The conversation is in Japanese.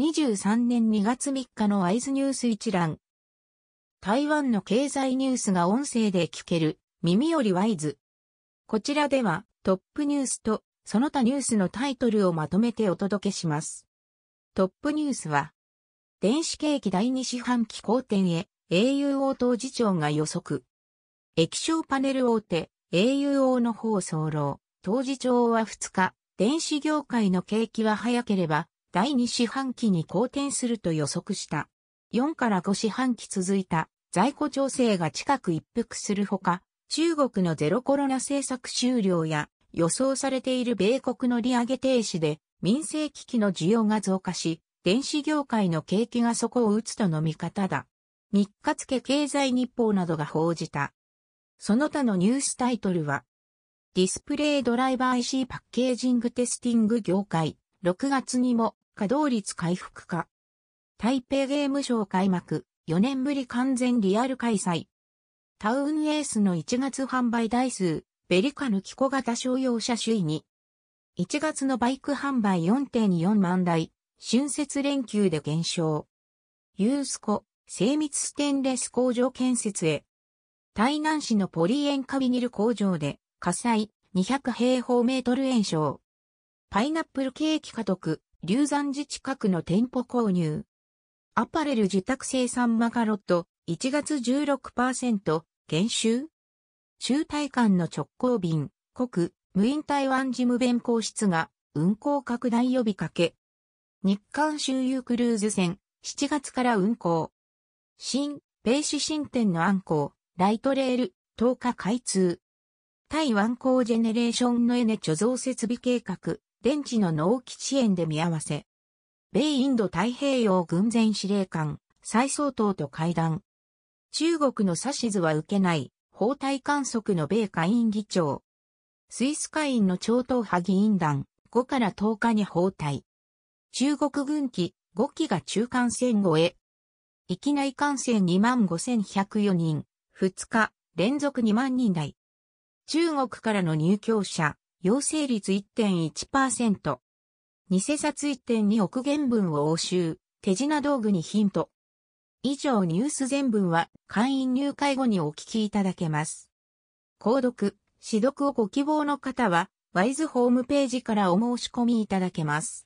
2023年2月3日のワイズニュース一覧。台湾の経済ニュースが音声で聞ける、耳よりワイズ。こちらでは、トップニュースと、その他ニュースのタイトルをまとめてお届けします。トップニュースは、電子景気第二四半期好転へ、auO 当次長が予測。液晶パネル大手、auO の放送楼、当次長は2日、電子業界の景気は早ければ、第2四半期に好転すると予測した。4から5四半期続いた在庫調整が近く一服するほか、中国のゼロコロナ政策終了や予想されている米国の利上げ停止で民生機器の需要が増加し、電子業界の景気が底を打つとの見方だ。日活付経済日報などが報じた。その他のニュースタイトルは、ディスプレイドライバー IC パッケージングテスティング業界、6月にも稼働率回復か。台北ゲームショー開幕、4年ぶり完全リアル開催。タウンエースの1月販売台数、ベリカヌキコ型商用車首位に。1月のバイク販売4.4万台、春節連休で減少。ユースコ、精密ステンレス工場建設へ。台南市のポリ塩化ビニル工場で火災200平方メートル延焼。パイナップルケーキ家督、流山寺近くの店舗購入。アパレル受託生産マカロット1月16%減収中台間の直行便国無印台湾事務弁公室が運行拡大呼びかけ。日韓周遊クルーズ船7月から運行。新、ペーシ新店の暗号、ライトレール10日開通。台湾港ジェネレーションのエネ貯蔵設備計画電池の納期遅延で見合わせ。米インド太平洋軍前司令官、蔡総統と会談。中国の指図は受けない、法体観測の米下院議長。スイス下院の超党派議員団、5から10日に包帯。中国軍機5機が中間線越え。域内感染25,104人、2日連続2万人台。中国からの入居者、陽性率1.1%。偽札1.2億元分を押収、手品道具にヒント。以上ニュース全文は会員入会後にお聞きいただけます。購読、指読をご希望の方は、ワイズホームページからお申し込みいただけます。